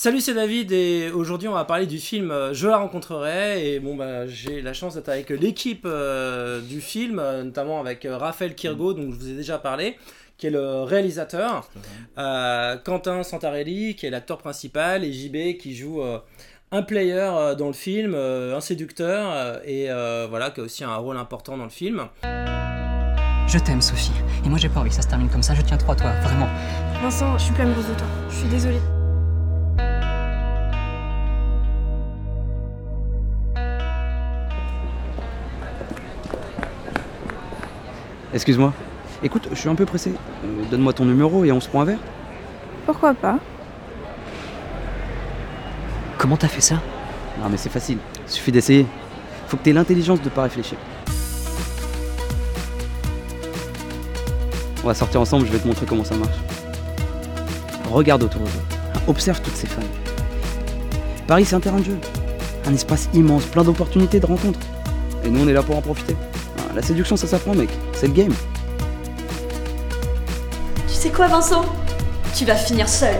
Salut, c'est David et aujourd'hui on va parler du film euh, Je la rencontrerai et bon bah j'ai la chance d'être avec l'équipe euh, du film, euh, notamment avec Raphaël Kirgo dont je vous ai déjà parlé, qui est le réalisateur, Quentin Santarelli qui est l'acteur principal et JB qui joue un player dans le film, un séducteur et voilà qui a aussi un rôle important dans le film. Je t'aime Sophie et moi j'ai pas envie que ça se termine comme ça, je tiens trop à toi, vraiment. Vincent, je suis plus amoureuse de toi, je suis désolée. Excuse-moi. Écoute, je suis un peu pressé. Euh, donne-moi ton numéro et on se prend un verre. Pourquoi pas? Comment t'as fait ça? Non mais c'est facile. Suffit d'essayer. Faut que t'aies l'intelligence de pas réfléchir. On va sortir ensemble, je vais te montrer comment ça marche. Regarde autour de toi. Observe toutes ces femmes. Paris, c'est un terrain de jeu. Un espace immense, plein d'opportunités de rencontres. Et nous, on est là pour en profiter. La séduction, ça s'apprend, mec. C'est le game. Tu sais quoi, Vincent? Tu vas finir seul.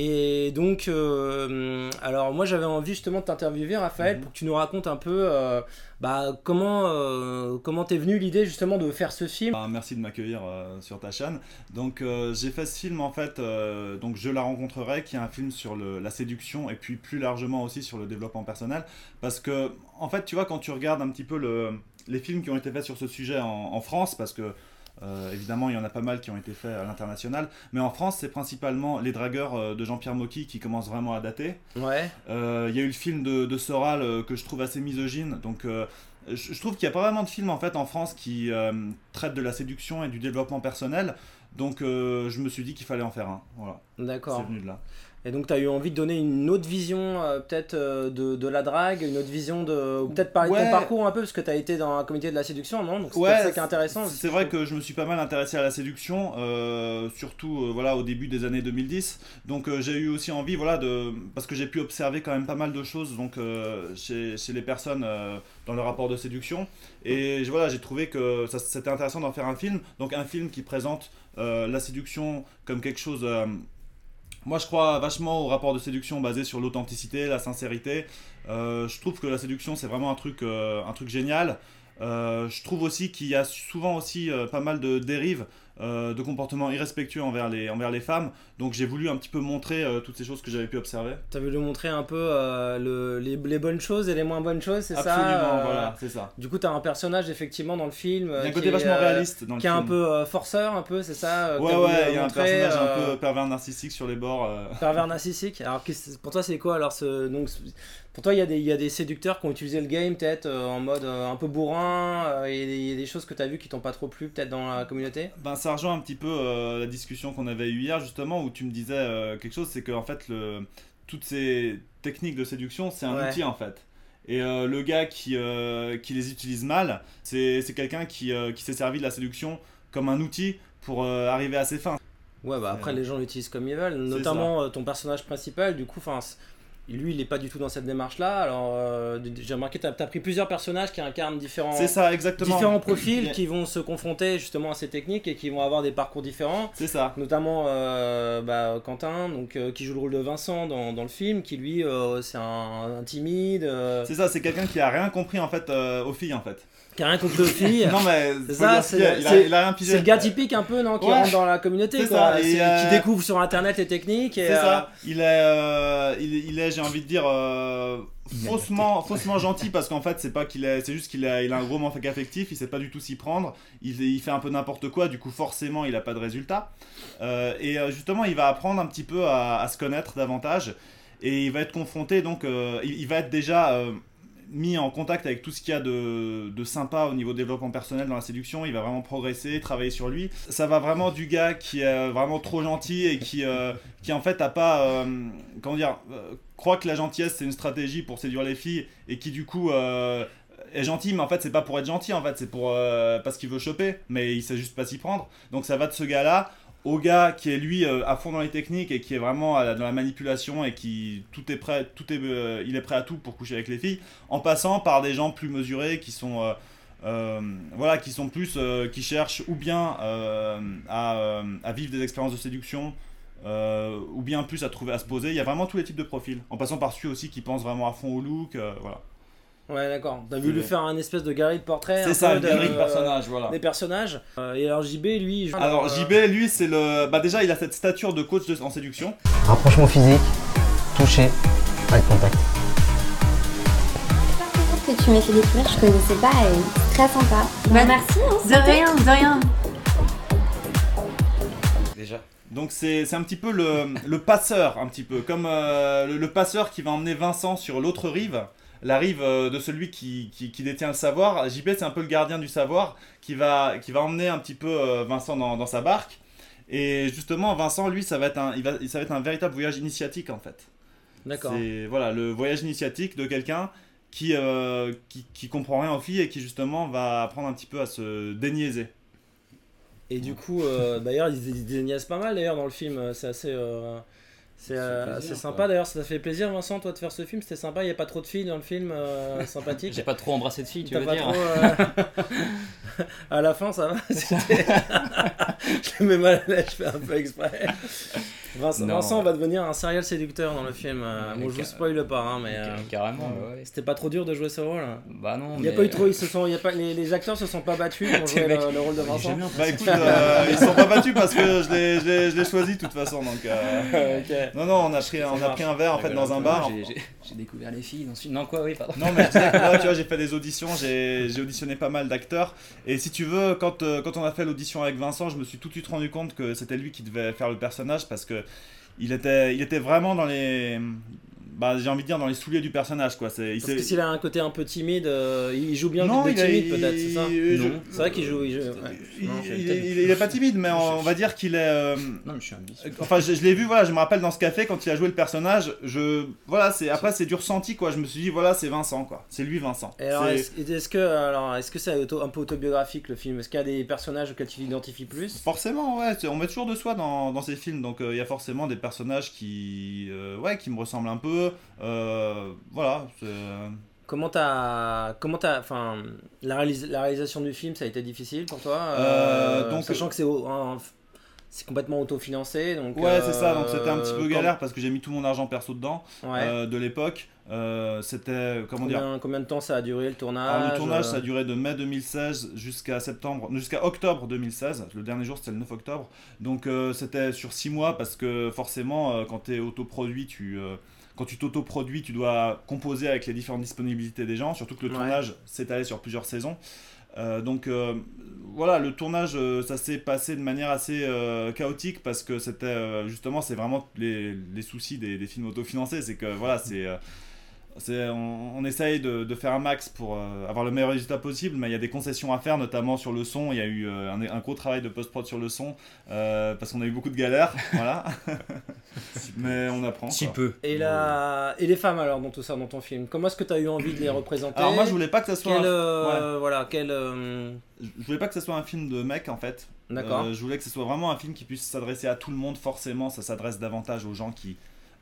Et donc, euh, alors moi j'avais envie justement de t'interviewer, Raphaël, mhm. pour que tu nous racontes un peu euh, bah, comment euh, comment t'es venu l'idée justement de faire ce film. Bah, merci de m'accueillir sur ta chaîne. Donc j'ai fait ce film en fait, donc je la rencontrerai, qui est un film sur la séduction et puis plus largement aussi sur le développement personnel, parce que en fait tu vois quand tu regardes un petit peu le, les films qui ont été faits sur ce sujet en France, parce que euh, évidemment, il y en a pas mal qui ont été faits à l'international. Mais en France, c'est principalement Les Dragueurs euh, de Jean-Pierre Mocky qui commencent vraiment à dater. Ouais. Euh, il y a eu le film de, Soral que je trouve assez misogyne. Donc, je, trouve qu'il n'y a pas vraiment de film en fait en France qui traite de la séduction et du développement personnel. Donc, je me suis dit qu'il fallait en faire un. Voilà. D'accord. C'est venu de là. Et donc, tu as eu envie de donner une autre vision, euh, peut-être, euh, de, de, la drague, une autre vision de. Peut-être parler de ton parcours un peu, parce que tu as été dans un comité de la séduction, non? Donc, c'est ça qui est intéressant. C'est vrai que je me suis pas mal intéressé à la séduction, euh, surtout voilà, au début des années 2010. Donc, j'ai eu aussi envie, voilà, de. Parce que j'ai pu observer quand même pas mal de choses donc, chez, chez, les personnes dans le rapport de séduction. Et voilà, j'ai trouvé que c'était intéressant d'en faire un film. Donc, un film qui présente la séduction comme quelque chose moi, je crois vachement au rapport de séduction basé sur l'authenticité, la sincérité. Euh, je trouve que la séduction, c'est vraiment un truc, euh, génial. Euh, je trouve aussi qu'il y a souvent aussi pas mal de dérives euh, de comportements irrespectueux envers les, envers les femmes. Donc j'ai voulu un petit peu montrer euh, toutes ces choses que j'avais pu observer. Tu as voulu montrer un peu euh, le, les, les, bonnes choses et les moins bonnes choses, c'est ça Absolument, voilà, c'est ça. Du coup, tu as un personnage effectivement dans le film. Il y a un côté vachement réaliste dans le Qui est un peu forceur, un peu, c'est ça Ouais, ouais, il y a un personnage un peu pervers narcissique sur les bords. Pervers narcissique Alors pour toi, c'est quoi alors ce, donc, pour toi, il y, a des, y a des séducteurs qui ont utilisé le game peut-être en mode un peu bourrin et il y a des choses que tu as vues qui t'ont pas trop plu peut-être dans la communauté? Ben ça rejoint un petit peu euh, la discussion qu'on avait eue hier, justement, où tu me disais euh, quelque chose, c'est que en fait, le, toutes ces techniques de séduction, c'est un outil en fait. Et euh, le gars qui, qui les utilise mal, c'est quelqu'un qui, qui s'est servi de la séduction comme un outil pour arriver à ses fins. Ouais, bah après, les gens l'utilisent comme ils veulent, notamment ton personnage principal, du coup, enfin lui, il n'est pas du tout dans cette démarche-là. Alors, euh, j'ai remarqué, tu as, pris plusieurs personnages qui incarnent différents, ça, exactement. différents profils qui vont se confronter justement à ces techniques et qui vont avoir des parcours différents. C'est ça. Notamment euh, bah, Quentin, donc, euh, qui joue le rôle de Vincent dans, dans le film, qui lui, c'est un, un, timide. C'est ça, c'est quelqu'un qui a rien compris en fait aux filles en fait qui a rien contre les filles. non, mais c'est ça, c'est le gars typique un peu, non, qui rentre dans la communauté, quoi. qui euh, découvre sur internet les techniques. C'est ça. Il est, euh, il, est j'ai envie de dire, faussement, faussement gentil parce qu'en fait, c'est pas qu'il est, c'est juste qu'il a, il a un gros manque affectif, il sait pas du tout s'y prendre, il, il fait un peu n'importe quoi, du coup, forcément, il a pas de résultat. et justement, il va apprendre un petit peu à, à, se connaître davantage et il va être confronté, donc, il, va être déjà mis en contact avec tout ce qu'il y a de, de, sympa au niveau développement personnel dans la séduction, il va vraiment progresser, travailler sur lui. Ça va vraiment du gars qui est vraiment trop gentil et qui, euh, qui en fait a pas, euh, comment dire, euh, croit que la gentillesse c'est une stratégie pour séduire les filles et qui du coup est gentil, mais en fait c'est pas pour être gentil, en fait c'est pour parce qu'il veut choper, mais il sait juste pas s'y prendre. Donc ça va de ce gars-là au gars qui est lui euh, à fond dans les techniques et qui est vraiment dans la manipulation et qui tout est prêt, tout est, euh, il est prêt à tout pour coucher avec les filles, en passant par des gens plus mesurés qui sont euh, voilà, qui sont plus, qui cherchent ou bien à, à vivre des expériences de séduction, ou bien plus à trouver, à se poser. Il y a vraiment tous les types de profils, en passant par celui aussi qui pense vraiment à fond au look, voilà. Ouais, d'accord. T'as C'est- voulu faire un espèce de galerie de portraits. C'est ça, une de- galerie de personnages, voilà. Des personnages. Euh, et alors JB, lui. Alors euh, JB, lui, c'est le, bah déjà, il a cette stature de coach de- en séduction. Rapprochement physique, toucher, eye contact. que tu m'as fait découvrir, je connaissais pas et très sympa. Bah, merci, hein, De rien, de rien. Déjà. Donc c'est c'est un petit peu le, le passeur, un petit peu, comme euh, le, le passeur qui va emmener Vincent sur l'autre rive, la rive euh, de celui qui, qui, qui détient le savoir. JP c'est un peu le gardien du savoir qui va, qui va emmener un petit peu euh, Vincent dans, dans sa barque. Et justement Vincent lui ça va être un, il va, ça va être un véritable voyage initiatique en fait. D'accord. C'est voilà le voyage initiatique de quelqu'un qui, euh, qui, qui comprend rien aux filles et qui justement va apprendre un petit peu à se déniaiser. Et du coup, euh, d'ailleurs, ils ils déniaisent pas mal d'ailleurs dans le film. C'est assez. euh, C'est euh, quoi. sympa d'ailleurs, ça t'a fait plaisir Vincent toi de faire ce film, c'était sympa, il n'y a pas trop de filles dans le film, euh, sympathique. J'ai pas trop embrassé de filles, tu veux pas dire trop, euh, à la fin, ça va. je le mets mal à l'aise, je fais un peu exprès. Vincent. Vincent va devenir un serial séducteur dans le film. euh, Ouais, bon, je vous spoil pas, hein, mais Car- euh, Carrément, ouais, ouais. c'était pas trop dur de jouer ce rôle. Bah non, Il y a mais- pas eu trop, ils se sont, il y a pas, les, les acteurs se sont pas battus pour jouer mec, le, le rôle de Vincent. Bah écoute, euh, ils sont pas battus parce que je l'ai- je l'ai je l'ai choisi de toute façon donc. euh, Ok. Non, non, on a pris, on a pris un verre en fait dans un bar. J'ai- J'ai j'ai découvert les filles dans ce film. Non, quoi, oui, pardon. Non, mais tu vois, j'ai fait des auditions, j'ai j'ai auditionné pas mal d'acteurs. Et si tu veux, quand, euh, quand on a fait l'audition avec Vincent, je me suis tout de suite rendu compte que c'était lui qui devait faire le personnage parce que il était, vraiment dans les. Bah, j'ai envie de dire dans les souliers du personnage quoi. C'est, il Parce que s'il a un côté un peu timide, euh, il joue bien Non, le il timide peut-être, c'est ça je-. C'est vrai qu'il joue. Il, joue- il, Non, il- j'ai- il- il est pas timide, mais on, on va dire qu'il est. euh, Non, mais je suis ambitieux. Enfin, je, je l'ai vu, voilà, je me rappelle dans ce café quand il a joué le personnage. Je, voilà, c'est après c'est du ressenti quoi. Je me suis dit voilà, c'est Vincent quoi. C'est lui Vincent. Et alors, est-ce que alors est-ce que c'est un peu autobiographique le film? Est-ce qu'il y a des personnages auxquels tu t'identifies plus? Forcément, ouais, on met toujours de soi dans, dans ces films, donc euh, il y a forcément des personnages qui, ouais, qui me ressemblent un peu. Euh, voilà, Comment t'as comment t'as enfin la, réalis- la réalisation du film ça a été difficile pour toi Euh, donc- sachant que c'est c'est complètement autofinancé donc ouais, c'est ça. Donc c'était un petit euh, peu galère parce que j'ai mis tout mon argent perso dedans Ouais. euh, de l'époque. Euh, c'était comment dire combien, combien de temps ça a duré le tournage Alors, le tournage, euh, ça a duré de mai 2016 jusqu'à septembre, jusqu'à octobre 2016. Le dernier jour, c'était le 9 octobre. Donc, euh, c'était sur 6 mois parce que forcément, euh, quand tu es autoproduit, tu, euh, quand tu t'autoproduis, tu dois composer avec les différentes disponibilités des gens. Surtout que le Ouais. tournage s'étalait sur plusieurs saisons. Euh, donc euh, voilà, le tournage, euh, ça s'est passé de manière assez chaotique parce que c'était justement, c'est vraiment les, les soucis des, des films autofinancés. C'est que voilà, c'est. C'est, on, on essaye de, de faire un max pour euh, avoir le meilleur résultat possible, mais il y a des concessions à faire, notamment sur le son. Il y a eu euh, un, un gros travail de post-prod sur le son, euh, parce qu'on a eu beaucoup de galères, voilà. mais on apprend. Si peu. et la et les femmes alors dans tout ça dans ton film comment est-ce que tu as eu envie de les représenter? Alors moi, je voulais pas que ça soit, quel un, voilà quel euh, je voulais pas que ça soit un film de mec en fait. d'accord Euh, je voulais que ce soit vraiment un film qui puisse s'adresser à tout le monde. Forcément, ça s'adresse davantage aux gens qui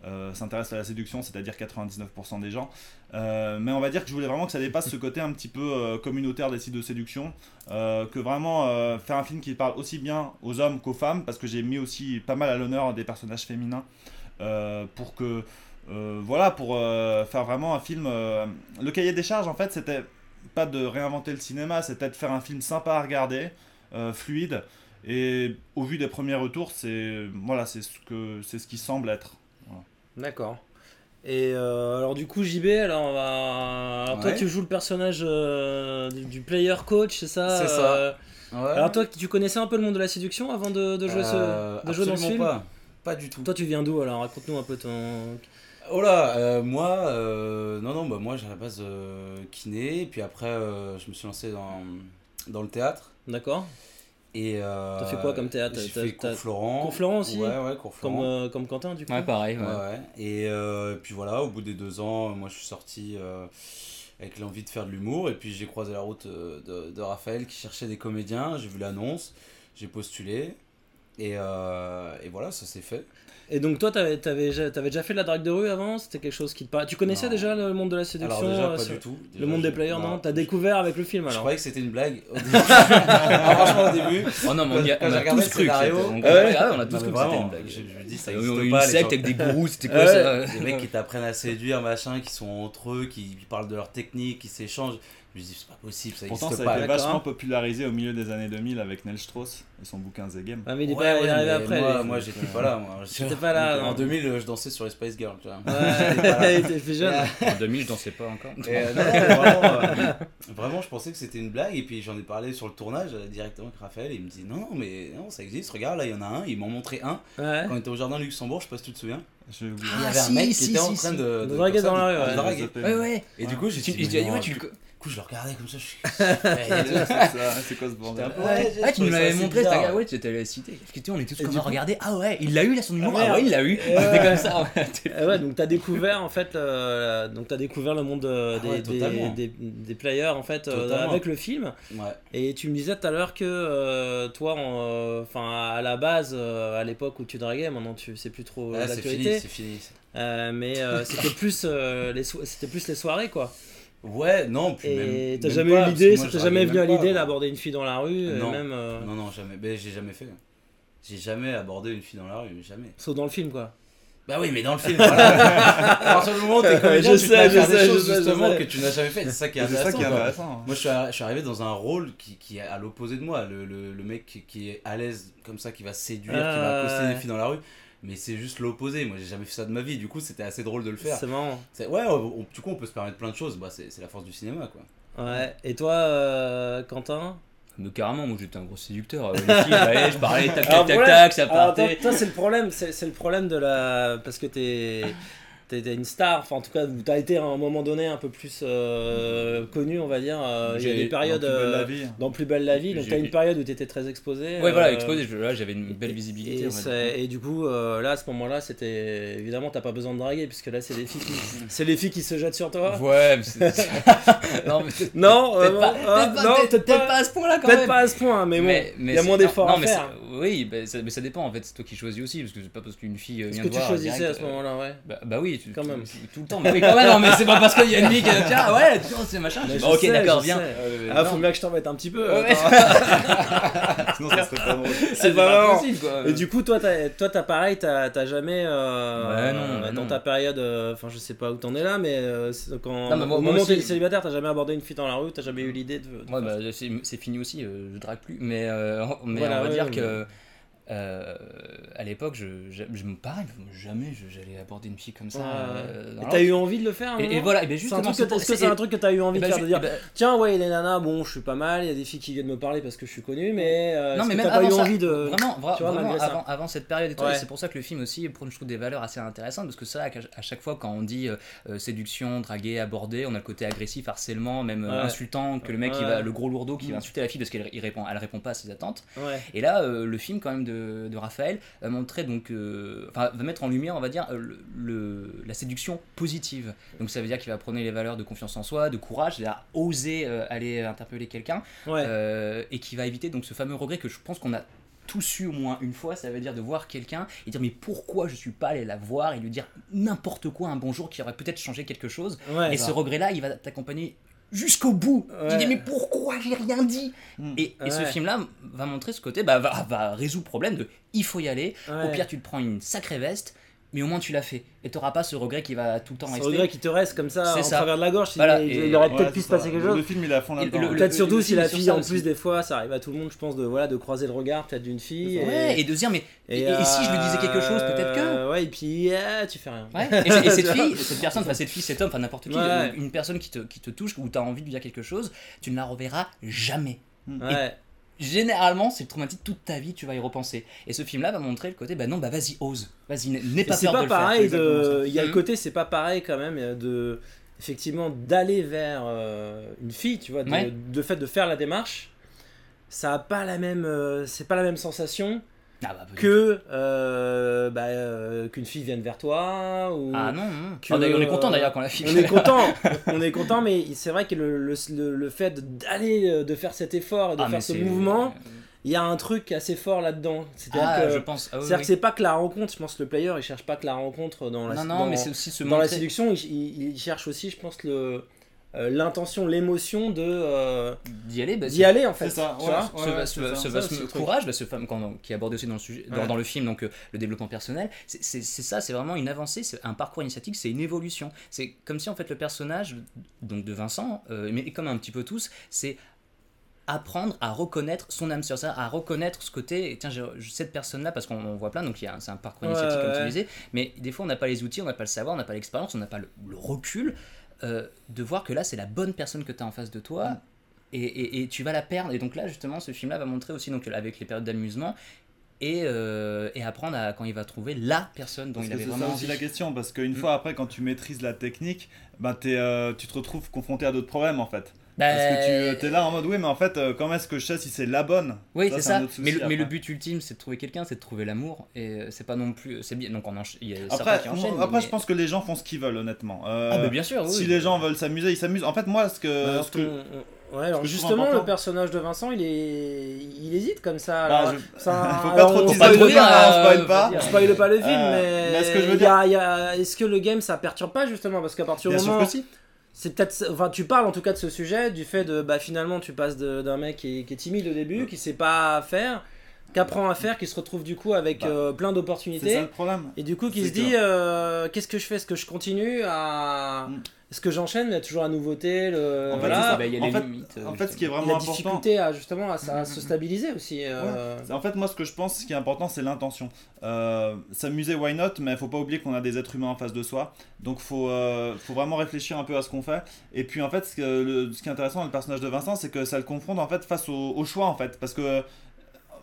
euh, s'intéressent à la séduction, c'est-à-dire 99% des gens. Euh, mais on va dire que je voulais vraiment que ça dépasse ce côté un petit peu euh, communautaire des sites de séduction, euh, que vraiment faire un film qui parle aussi bien aux hommes qu'aux femmes, parce que j'ai mis aussi pas mal à l'honneur des personnages féminins, pour que voilà, pour faire vraiment un film. le cahier des charges, en fait, c'était pas de réinventer le cinéma, c'était de faire un film sympa à regarder, fluide. Et au vu des premiers retours, c'est voilà, c'est ce que c'est ce qui semble être. D'accord. Et euh, alors du coup JB, alors, on va... alors toi Ouais. tu joues le personnage euh, du, du player coach, c'est ça C'est ça. euh, Ouais. Alors toi tu connaissais un peu le monde de la séduction avant de, de jouer, ce, de jouer dans ce film pas. Pas du tout. Toi tu viens d'où alors? Raconte-nous un peu ton... Oh là, moi, non, non, bah moi j'ai à la base kiné, et puis après je me suis lancé dans, dans le théâtre. D'accord Et euh, T'as fait quoi comme théâtre? J'ai fait t'as- cours Florent. Cours Florent aussi? Ouais, ouais, cours comme, Florent. euh, comme Quentin du coup? Ouais, pareil. Ouais, Ouais. ouais. Et euh, puis voilà, au bout des deux ans, moi je suis sorti euh, avec l'envie de faire de l'humour. Et puis j'ai croisé la route euh, de, de Raphaël qui cherchait des comédiens. J'ai vu l'annonce, j'ai postulé. Et, euh, et voilà, ça s'est fait. Et donc toi, t'avais, t'avais, déjà- t'avais déjà fait de la drague de rue avant? C'était quelque chose qui te parlait Tu connaissais Non. déjà le monde de la séduction Alors déjà, euh, pas du tout. Le monde des je- players, non, non. T'as découvert avec le film Je alors croyais que c'était une blague. au début. Ah, franchement, au début. Oh non, mais on, y a, on a tous cru on- Ah ah on a tous Non, cru que c'était une blague. je, je dis, ça Une- existe une pas. les secte avec des gourous, c'était quoi ça Des mecs qui t'apprennent à séduire, machin, qui sont entre eux, qui parlent de leur technique, qui s'échangent. Je me dis, c'est pas possible, ça Pourtant, existe ça a pas. été vachement popularisé au milieu des années 2000 avec Neil Strauss et son bouquin The Game. Ah mais il est Ouais, pas il est ouais, arrivé mais après. Moi, lui. moi j'étais pas là. Moi. J'étais pas là, En non. 2000, je dansais sur les Spice Girls. Tu vois. Ouais, il était plus jeune. En 2000, je dansais pas encore. Et, euh, non, vraiment, euh, vraiment, je pensais que c'était une blague. Et puis j'en ai parlé sur le tournage euh, directement avec Raphaël. Et il me dit non, non, mais non, ça existe. Regarde, là, il y en a un. Ils m'ont montré un. Ouais. Quand on était au jardin Luxembourg, je sais pas si tu te souviens. Oublié. Il y avait Ah, un si, mec si, qui était en si, train si. de, draguer comme ça, dans la rue, de ouais. draguer. Ouais, ouais. Et du coup, j'ai dit, mais non, tu du coup, je le regardais comme ça. Je suis. C'est quoi ce bordel Ouais, Ah, tu nous l'avais montré, bizarre. t'as ouais, tu étais allé citer. Effectivement, on est tous Et comme du à coup- regarder. Ah ouais, il l'a eu là son numéro. Ah, Ah ouais, il l'a eu. Et C'était comme ça. ouais. Ah ouais, donc t'as découvert en fait, euh, donc t'as découvert le monde euh, Ah des, ouais, des, totalement. des, des players en fait euh, avec le film. Ouais. Et tu me disais tout à l'heure que toi, en, enfin à la base, à l'époque où tu draguais, maintenant tu c'est plus trop Ah, c'est fini, c'est fini. Euh, mais euh, c'était plus euh, les so- c'était plus les soirées quoi. Ouais, non, puis même. Et t'as jamais pas, eu l'idée, ça t'est jamais venu à l'idée d'aborder une fille dans la rue, et même euh, Non, non, jamais. Ben, j'ai jamais fait. J'ai jamais abordé une fille dans la rue, jamais. sauf dans le film quoi. Bah oui, mais dans le film, voilà. À partir du moment où t'es comédien, Je tu sais, je sais, des je choses sais, je justement sais. que tu n'as jamais fait. C'est ça qui est ça intéressant. qui est intéressant. Moi, je suis, arri- je suis arrivé dans un rôle qui, qui est à l'opposé de moi. Le, le, le mec qui, qui est à l'aise comme ça, qui va séduire, qui va Ah, accoster ouais. des filles dans la rue. Mais c'est juste l'opposé. Moi, j'ai jamais fait ça de ma vie. Du coup, c'était assez drôle de le faire. C'est marrant. C'est- Ouais, on- on- du coup, on peut se permettre plein de choses. Bah, c'est c'est la force du cinéma, quoi. Ouais. Et toi, euh, Quentin? Mais carrément, moi j'étais un gros séducteur. Les filles, j'allais, je parlais, tac, tac, tac, voilà. tac, ça Alors, toi, partait. toi, c'est le problème, c'est c'est le problème de la parce que t'es t'es une star, enfin en tout cas t'as été à un moment donné un peu plus euh, connu, on va dire. euh, Il y a des périodes Dans Plus belle la euh, vie. dans Plus belle la vie, donc t'as une période où t'étais très exposé. Ouais, voilà, exposé, je- là j'avais une belle visibilité. et on va dire. c'est- et du coup, euh, là, à ce moment-là, c'était évidemment, t'as pas besoin de draguer, puisque là, c'est les filles qui, c'est les filles qui se jettent sur toi. Ouais, mais c'est- non, mais Non, peut-être pas, ah, peut-être pas, non, peut-être- peut-être peut-être pas, à ce point-là quand peut-être même. pas à ce point, mais bon, il y a c'est- moins d'efforts non, à mais faire. c'est- Oui, bah, ça, mais ça dépend en fait, c'est toi qui choisis aussi, parce que c'est pas parce qu'une fille euh, Est-ce vient que te tu voir choisissais direct, à ce euh, moment-là, ouais Bah, bah oui, tu- Quand tout- même. Tout le temps. Oui, quand même, non, mais c'est pas parce qu'il y a une dit tiens, ouais, tu vois, c'est machin. Mais bah, ok, sais, d'accord, sais. Euh, Ah, non. faut bien que je t'embête un petit peu. Ouais. Sinon, ça serait pas drôle. c'est pas marrant. possible quoi. Et du coup, toi, t'as, toi, t'as pareil, t'as, jamais, euh, Bah non, bah dans non. ta période, euh, enfin, je sais pas où t'en es là, mais euh, c'est quand, Non, mais moi- au moi moment où t'es célibataire, t'as jamais abordé une fille dans la rue, t'as jamais eu l'idée de. Ouais, bah, c'est fini aussi, je drague plus. Mais, mais on va ouais, dire ouais, que. Euh, à l'époque, je, je, je me pareil, jamais j'allais aborder une fille comme ça. Ouais. euh, Et t'as eu envie de le faire Et, et voilà, et ben que c'est pour- Est-ce que c'est un truc que t'as eu envie de ben, faire De dire, et ben, tiens, ouais, les nanas, bon, je suis pas mal, il y a des filles qui viennent me parler parce que je suis connu, mais. euh, non, mais même t'as pas eu avant ça, envie de. vraiment, vra- tu vois, vraiment avant, avant cette période et tout, Ouais. c'est pour ça que le film aussi prend, je trouve, des valeurs assez intéressantes, parce que ça, à chaque fois, quand on dit euh, euh, séduction, draguer, aborder, on a le côté agressif, harcèlement, même Ouais. insultant, que le mec, il va, le gros lourdeau qui Mm. va insulter la fille parce qu'elle répond, elle répond pas à ses attentes. Et là, le film quand même de, de Raphaël va montrer donc, euh, enfin, va mettre en lumière, on va dire, le, le- la séduction positive. Donc ça veut dire qu'il va prôner les valeurs de confiance en soi, de courage, c'est-à-dire oser euh, aller interpeller quelqu'un, Ouais. euh, et qui va éviter donc ce fameux regret que je pense qu'on a tous eu au moins une fois, ça veut dire de voir quelqu'un et dire mais pourquoi je suis pas allé la voir et lui dire n'importe quoi un bonjour qui aurait peut-être changé quelque chose. Ouais. et ce regret-là, il va t'accompagner jusqu'au bout. Tu Ouais. dis mais pourquoi j'ai rien dit Mm. Et, et ce film-là va montrer ce côté, bah, va, va résoudre le problème de il faut y aller. Au pire, tu te prends une sacrée veste, mais au moins tu l'as fait. Et tu pas ce regret qui va tout le temps Ce rester. regret qui te reste comme ça en ça. travers de la gorge, il- Voilà, il, aurait Ouais, peut-être pu se passer quelque Le chose. film, il à fond là-dedans. le- Peut-être le- surtout le si la fille en plus des fois ça arrive à tout le monde je pense de voilà de croiser le regard peut-être d'une fille Ouais, et de se dire mais et, et si je lui disais quelque chose, peut-être que. euh, ouais et puis ah, tu fais rien Ouais. Et, et cette fille, cette personne, enfin cette fille, cet homme, enfin n'importe qui, Ouais. euh, une personne qui te, qui te touche ou tu as envie de lui dire quelque chose, tu ne la reverras jamais. ouais Généralement, c'est le traumatisme toute ta vie, tu vas y repenser. Et ce film-là va montrer le côté, bah non, bah vas-y, ose. Vas-y, n'aie- pas peur pas de le faire. pareil c'est de il y a le Mhm. côté c'est pas pareil quand même euh, de effectivement d'aller vers euh, une fille tu vois de, Ouais. de fait de faire la démarche ça a pas la même euh, c'est pas la même sensation Ah bah, que euh, bah, euh, qu'une fille vienne vers toi ou Ah non, non. que, Ah, on est content d'ailleurs quand la fille. on est content on est content mais c'est vrai que le, le, le- fait d'aller euh, de faire cet effort et de Ah, faire ce mouvement il y a un truc assez fort là-dedans. C'est-à-dire Ah, que, je pense. ah oui, c'est-à-dire oui. c'est pas que la rencontre, je pense que le player il cherche pas que la rencontre dans la Non, non, dans- mais c'est aussi se dans la séduction, il, il- il cherche aussi, je pense, le l'intention, l'émotion de euh, D'y aller, bah, d'y aller en fait. C'est ça, tu ouais. vois ce, ouais, ça. courage, bah, ce femme quand- qui est abordé aussi dans le, sujet, dans, Ouais. dans le film, donc euh, le développement personnel, c'est ça, c'est vraiment une avancée, c'est un parcours initiatique, c'est une évolution. C'est comme si en fait le personnage donc de Vincent, euh, mais comme un petit peu tous, c'est apprendre à reconnaître son âme sœur, à reconnaître ce côté, et tiens, cette personne-là, parce qu'on on voit plein, donc c'est un parcours Ouais, initiatique comme ouais. tu disais, mais des fois on n'a pas les outils, on n'a pas le savoir, on n'a pas l'expérience, on n'a pas le, le recul euh, de voir que là c'est la bonne personne que tu as en face de toi. Mm. Et, et- et tu vas la perdre. Et donc là, justement, ce film-là va montrer aussi, donc, avec les périodes d'amusement, et, euh, et apprendre à quand il va trouver la personne dont Parce il avait c'est vraiment ça aussi la question, parce qu'une Mm. fois après, quand tu maîtrises la technique, bah, t'es, euh, tu te retrouves confronté à d'autres problèmes en fait. Bah, Parce que tu es là en mode oui, mais en fait, euh, comment est-ce que je sais si c'est la bonne? Oui, c'est ça. souci Mais le, mais but ultime, c'est de trouver quelqu'un, c'est de trouver l'amour. Et euh, c'est pas non plus. C'est bien. Donc on encha- il y a certains Après, qui enchaînent. après mais- je pense que les gens font ce qu'ils veulent, honnêtement. Euh, Ah, bah, bien sûr, oui. Si les gens veulent s'amuser, ils s'amusent. En fait, moi, ce que. Bah, ce que- Ouais, alors justement, le personnage de Vincent, il est, il hésite comme ça. Bah, je- ça- Faut pas alors, trop on hein, on euh, spoil pas. On spoil pas le film, Euh, mais, mais est-ce que le game ça perturbe pas justement? Parce qu'à partir du moment. C'est peut-être. Enfin, tu parles en tout cas de ce sujet, du fait de. Bah, finalement, tu passes d'un mec qui est, qui est timide au début, qui sait pas faire, qui apprend à faire, qui se retrouve du coup avec Bah, euh, plein C'est ça d'opportunités. le problème. Et du coup, qui se dit euh, qu'est-ce que je fais? Est-ce que je continue à. Mm. Est-ce que j'enchaîne Il y a toujours la nouveauté, le. En fait, voilà. ça. Bah, il y a en les fait- limites, euh, En fait, ce qui est vraiment la important. difficulté à justement à, à Mm, se mm, stabiliser aussi. euh, En fait, moi, ce que je pense, ce qui est important, c'est l'intention. Euh, S'amuser, why not? Mais faut pas oublier qu'on a des êtres humains en face de soi. Donc, faut, euh, faut vraiment réfléchir un peu à ce qu'on fait. Et puis, en fait, ce, que- le- ce qui est intéressant dans le personnage de Vincent, c'est que ça le confronte en fait face au, au choix, en fait, parce que euh,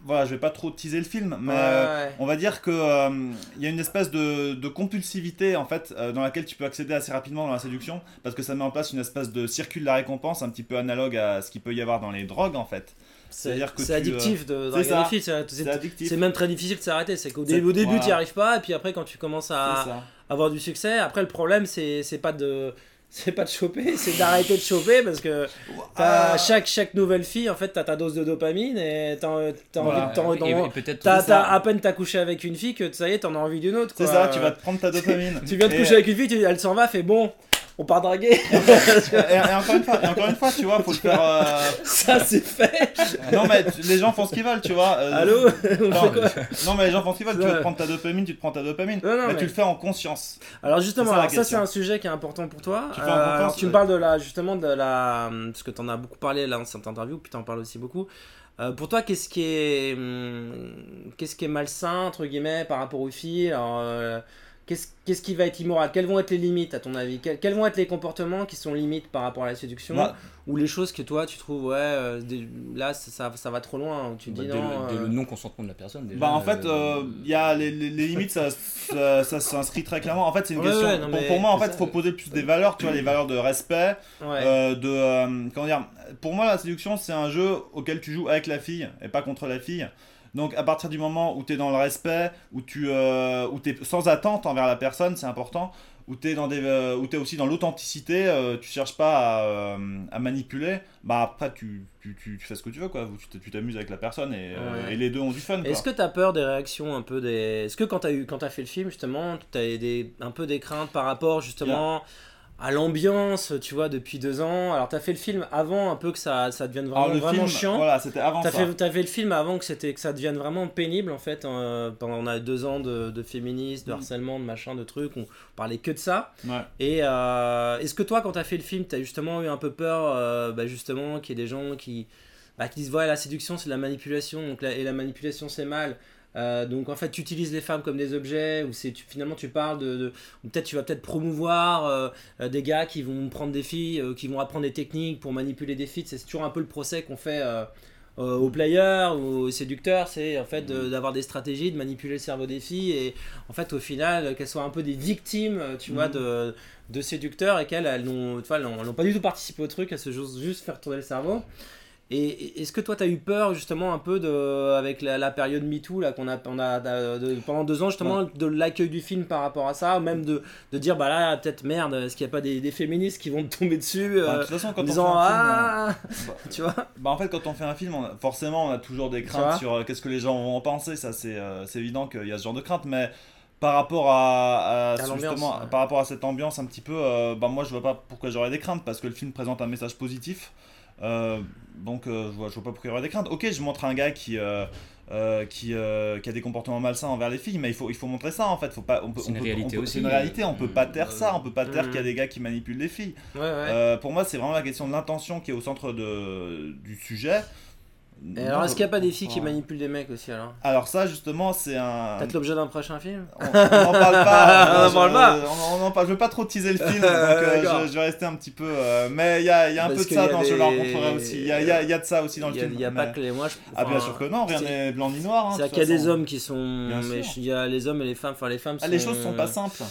voilà, je vais pas trop teaser le film, mais ouais, euh, ouais. on va dire que euh, il y a une espèce de, de compulsivité en fait euh, dans laquelle tu peux accéder assez rapidement dans la séduction parce que ça met en place une espèce de circuit de la récompense un petit peu analogue à ce qu'il peut y avoir dans les drogues en fait. C'est C'est-à-dire que c'est addictif de, de c'est même très difficile de s'arrêter. C'est qu'au au début, voilà. tu n'y arrives pas, et puis après, quand tu commences à avoir du succès, après, le problème, c'est pas de. C'est pas de choper, c'est d'arrêter de choper parce que t'as- Ah. chaque, chaque nouvelle fille, en fait, t'as ta dose de dopamine et t'as t'as Voilà. à peine t'as couché avec une fille que ça y est, t'en as envie d'une autre. C'est ça, tu vas te prendre ta dopamine. Tu viens de coucher avec une fille, tu dis, elle s'en va, fait bon, on part draguer. et, et encore une fois, et encore une fois, tu vois, faut le faire. euh, ça, c'est fait. Non mais tu- les gens font ce qu'ils veulent, tu vois. euh, Allô On non, fait quoi non mais les gens font ce qu'ils veulent. Tu veux te prendre ta dopamine, tu te prends ta dopamine. Non, non, mais, mais- tu le fais en conscience. Alors justement, ça, la alors ça c'est un sujet qui est important pour toi. Tu fais en Euh, alors, tu me parles de la justement de la parce que tu en as beaucoup parlé là dans cette interview, puis tu en parles aussi beaucoup. Euh, pour toi, qu'est-ce qui est hum, qu'est-ce qui est malsain entre guillemets par rapport aux filles Alors, euh, Qu'est-ce qu'est-ce qui va être immoral? Quelles vont être les limites à ton avis? Quels, quels vont être les comportements qui sont limites par rapport à la séduction? Moi- Ou les choses que toi tu trouves ouais euh, des- là ça, ça, ça va trop loin ou tu Bah, dis dès non le, dès euh, le non-consentement de la personne, déjà. Bah en fait, euh, euh, il y a les, les- les limites, ça, ça, ça s'inscrit très clairement. En fait, c'est une Ouais, question. ouais, non, pour, pour moi, en fait, il faut poser plus des valeurs. Tu vois, les valeurs de respect, ouais. euh, de euh, comment dire? Pour moi, la séduction, c'est un jeu auquel tu joues avec la fille et pas contre la fille. Donc à partir du moment où tu es dans le respect, où tu euh, où es sans attente envers la personne, c'est important. Où tu es, dans des, euh, où t'es aussi dans l'authenticité, euh, tu cherches pas à, à manipuler, bah après tu, tu, tu, tu fais ce que tu veux, quoi. Tu t'amuses avec la personne et, Ouais. et les deux ont du fun. Est-ce que tu as peur des réactions un peu des. Est-ce que quand tu as, eu... quand as fait le film, justement, tu as des... un peu des craintes par rapport, justement, à l'ambiance, tu vois, depuis deux ans Alors, tu as fait le film avant un peu que ça, ça devienne vraiment, Alors, le vraiment film, chiant. Voilà, c'était avant T'as fait, t'as fait le film avant que, c'était, que ça devienne vraiment pénible en fait. euh, pendant on a deux ans de, de féminisme, de Mm. harcèlement, de machin, de trucs. On parlait que de ça. Ouais. Et euh, est-ce que toi, quand t'as fait le film, t'as justement eu un peu peur, euh, bah, justement, qu'il y ait des gens qui, bah, qui disent ouais, la séduction c'est de la manipulation, donc la- et la manipulation c'est mal. Euh, donc en fait, tu utilises les femmes comme des objets, ou c'est tu, finalement tu parles de, de- ou peut-être tu vas peut-être promouvoir euh, euh, des gars qui vont prendre des filles, euh, qui vont apprendre des techniques pour manipuler des filles. C'est toujours un peu le procès qu'on fait. aux players ou aux séducteurs, c'est en fait de- d'avoir des stratégies, de manipuler le cerveau des filles et en fait au final qu'elles soient un peu des victimes, tu vois, Mhm. de, de séducteurs et qu'elles elles n'ont pas du tout participé au truc, elles se jouent juste faire tourner le cerveau. Et est-ce que toi, tu as eu peur justement un peu de, avec la, la période MeToo là, qu'on a, on a de- de- pendant deux ans, justement, de l'accueil du film par rapport à ça, ou même de, de dire, bah là, peut-être merde, est-ce qu'il n'y a pas des, des féministes qui vont te tomber dessus Enfin, de toute façon, quand en on disant, fait un film, ah, tu vois. Bah en fait quand on fait un film, on a- forcément on a toujours des craintes sur euh, qu'est-ce que les gens vont en penser, ça c'est euh, évident qu'il y a ce genre de crainte, mais par rapport à, justement, ouais. par rapport à cette ambiance un petit peu, euh, bah moi je vois pas pourquoi j'aurais des craintes parce que le film présente un message positif, donc euh, je vois je vois pas pourquoi il y aurait des craintes. Ok je montre un gars qui euh, euh, qui, euh, qui a des comportements malsains envers les filles, mais il faut, il faut montrer ça en fait. Faut pas, on peut, C'est une on peut- réalité on peut- aussi, C'est une euh, réalité, on peut pas taire ça, on peut pas taire qu'il y a des gars qui manipulent les filles. Ouais, ouais. Euh, pour moi, c'est vraiment la question de l'intention qui est au centre de, du sujet. Et alors, est-ce qu'il n'y a pas des filles qui manipulent des mecs aussi alors? Alors ça, justement, c'est un... Peut-être l'objet d'un prochain film? On n'en parle pas. On en je- parle pas. on- on en parle- Je veux pas trop teaser le film, donc euh, je, je vais rester un petit peu... euh, mais il y a, il y a un Parce peu de ça dans des- Je la rencontrerai aussi. Il y a, il y a- il y a de ça aussi dans le film. il y a pas que les. Moi, je, Ah bien sûr que non, rien n'est blanc ni noir. hein, C'est-à-dire qu'il y a des hommes qui sont. Il y a les hommes et les femmes. Enfin, les femmes Ah, les sont- choses sont pas simples.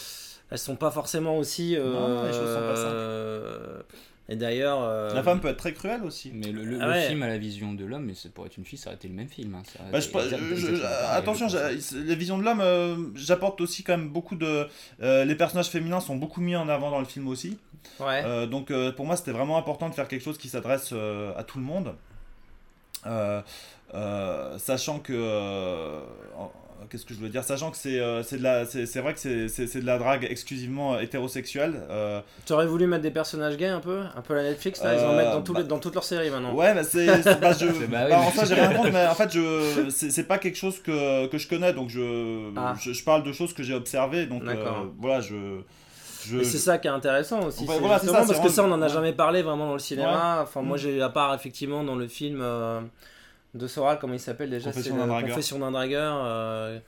Elles sont pas forcément aussi. euh, Non, non, les choses sont pas simples. Et d'ailleurs. euh, La femme peut être très cruelle aussi. Mais le, le- Ah le film a la vision de l'homme, mais pour être une fille, ça aurait été le même film. hein. Bah, je- je- je- attention, les visions de l'homme, euh, j'apporte aussi quand même beaucoup de. euh, les personnages féminins sont beaucoup mis en avant dans le film aussi. Ouais. Euh, donc euh, pour moi, c'était vraiment important de faire quelque chose qui s'adresse euh, à tout le monde. Euh, euh, sachant que. Euh, Qu'est-ce que je veux dire? Sachant que c'est euh, c'est de la, c'est c'est vrai que c'est- c'est c'est de la drague exclusivement hétérosexuelle. euh, Tu aurais voulu mettre des personnages gays un peu? Un peu la Netflix là? Ils en Euh, mettent dans, tous les- bah- dans toutes leurs séries maintenant. Ouais, bah c'est. c'est- bah, je, C'est- bah oui, bah, mais- en soi, j'ai rien contre, mais en fait, je, c'est c'est pas quelque chose que, que je connais, donc je, Ah. je, je parle de choses que j'ai observées, donc euh, D'accord. voilà, je. je Et c'est ça qui est intéressant aussi. Ouais, c'est voilà, c'est justement ça, parce que ça, on vraiment- en a ouais. jamais parlé vraiment dans le cinéma. Enfin, moi, Mm. j'ai à part effectivement dans le film euh, de Soral, comment il s'appelle déjà Confession C'est d'un dragueur. Confession d'un dragueur. euh,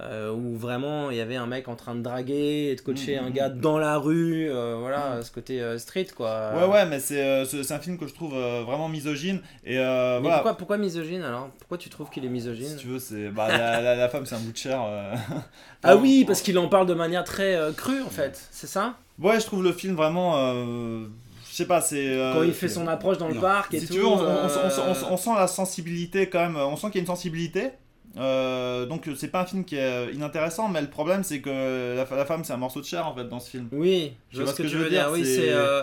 euh, où vraiment il y avait un mec en train de draguer et de coacher Mm, un mm, gars mm. dans la rue, euh, voilà, ce côté euh, street quoi. Ouais, ouais, mais c'est un film que je trouve vraiment misogyne, et Mais voilà. pourquoi, pourquoi misogyne alors? Pourquoi tu trouves qu'il est misogyne? Si tu veux, c'est. Bah, la, la, la femme, c'est un bout de chair. Ah oui, parce qu'il en parle de manière très crue en fait, c'est ça? Ouais, je trouve le film vraiment. Je sais pas, c'est. euh, Quand il fait son approche dans le non. parc et si tout. tu veux, on, on- on- on- on- on sent la sensibilité quand même, on sent qu'il y a une sensibilité. Euh, donc c'est pas un film qui est inintéressant, mais le problème c'est que la, la femme c'est un morceau de chair en fait dans ce film. Oui, je vois ce que, tu veux dire. Oui, c'est- euh,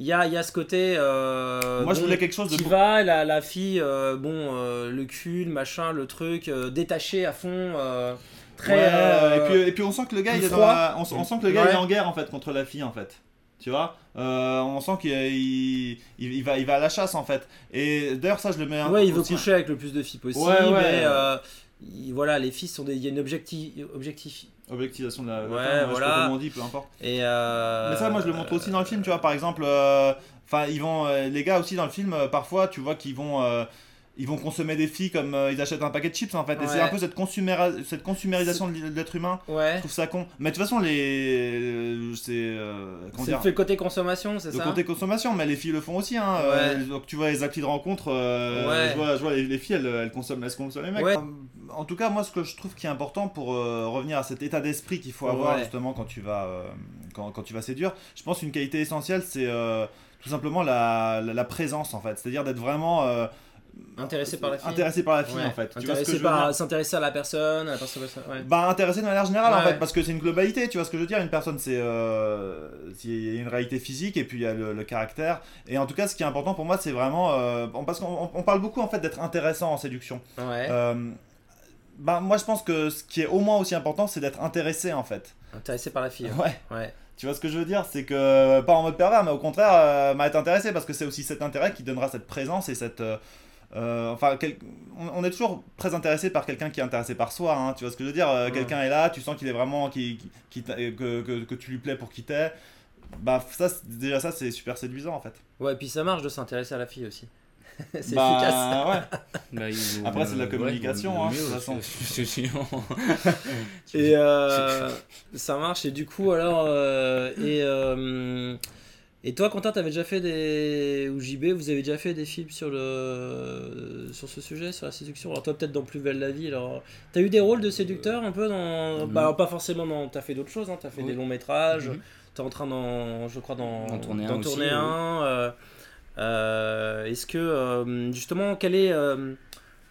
Il y, a, y a ce côté. euh, Moi je voulais quelque chose de qui va, la, la fille, euh, bon, euh, le cul, le machin, le truc, détaché à fond, très. Ouais, et, puis, et puis on sent que le gars il est dans froid. la- on, on sent que le gars Ouais. il est en guerre en fait contre la fille en fait. Tu vois Euh, On sent qu'il il, va, il va à la chasse en fait. Et d'ailleurs ça je le mets un ouais, il veut aussi- coucher avec le plus de filles possible, Ouais, ouais. mais euh, il- voilà, les filles sont des. Il y a une objectif. objectif Objectivation de la, la Ouais, femme, voilà. comment on dit, peu importe. et euh, Mais ça, moi, je le montre aussi dans le film, tu vois. Par exemple, enfin, ils vont, les gars aussi dans le film, parfois, tu vois qu'ils vont, ils vont consommer des filles comme euh, ils achètent un paquet de chips en fait. Et Ouais. c'est un peu cette, consuméra- cette consumérisation de l'être humain. Ouais. Je trouve ça con. Mais de toute façon, les, euh, c'est, euh, C'est le côté consommation, c'est le ça côté consommation, mais les filles le font aussi. Hein. Euh, donc tu vois les applis de rencontre, Ouais. je vois, je vois les, les filles, elles, elles consomment, elles consomment les mecs. Ouais. En tout cas, moi, ce que je trouve qui est important pour revenir à cet état d'esprit qu'il faut avoir Ouais. justement quand tu vas, quand, quand tu vas séduire, je pense qu'une qualité essentielle, c'est tout simplement la, la, la présence en fait, c'est-à-dire d'être vraiment Intéressé par la fille. intéressé par la fille Ouais. en fait. Tu vois ce que Intéressé je veux par dire? s'intéresser à la personne, à la personne. ouais. bah intéressé de manière générale en fait parce que c'est une globalité tu vois ce que je veux dire? Une personne c'est euh, il y a une réalité physique et puis il y a le, le caractère et en tout cas ce qui est important pour moi c'est vraiment euh, parce qu'on on parle beaucoup en fait d'être intéressant en séduction. Euh, bah moi je pense que ce qui est au moins aussi important c'est d'être intéressé en fait Intéressé par la fille. ouais Ouais. tu vois ce que je veux dire? C'est que pas en mode pervers mais au contraire euh, m'a être intéressé parce que c'est aussi cet intérêt qui donnera cette présence et cette euh, enfin, quel- on, on est toujours très intéressé par quelqu'un qui est intéressé par soi, hein, tu vois ce que je veux dire Euh, Ouais. Quelqu'un est là, tu sens qu'il est vraiment, qui, que, que, que tu lui plais pour qu'il t'ait. Bah, ça, déjà ça, c'est super séduisant en fait. Ouais, et puis ça marche de s'intéresser à la fille aussi. c'est Bah, efficace. ouais. Bah, Après, c'est de la communication, hein, mieux, de toute parce façon. que- sinon- Et euh, ça marche. Et du coup, alors. euh, et, euh, et toi, Quentin, t'avais déjà fait des. Ou JB, vous avez déjà fait des films sur, le... sur ce sujet, sur la séduction? Alors, toi, peut-être dans Plus belle la vie. Alors, t'as eu des rôles de séducteur un peu dans. Bah, pas forcément dans. T'as fait d'autres choses, hein. T'as fait Oui. des longs métrages. Mhm. T'es en train d'en. Je crois, d'en D'en tourner un d'en aussi, tourner oui. un. euh, Euh, Est-ce que, euh, justement, quel est, euh,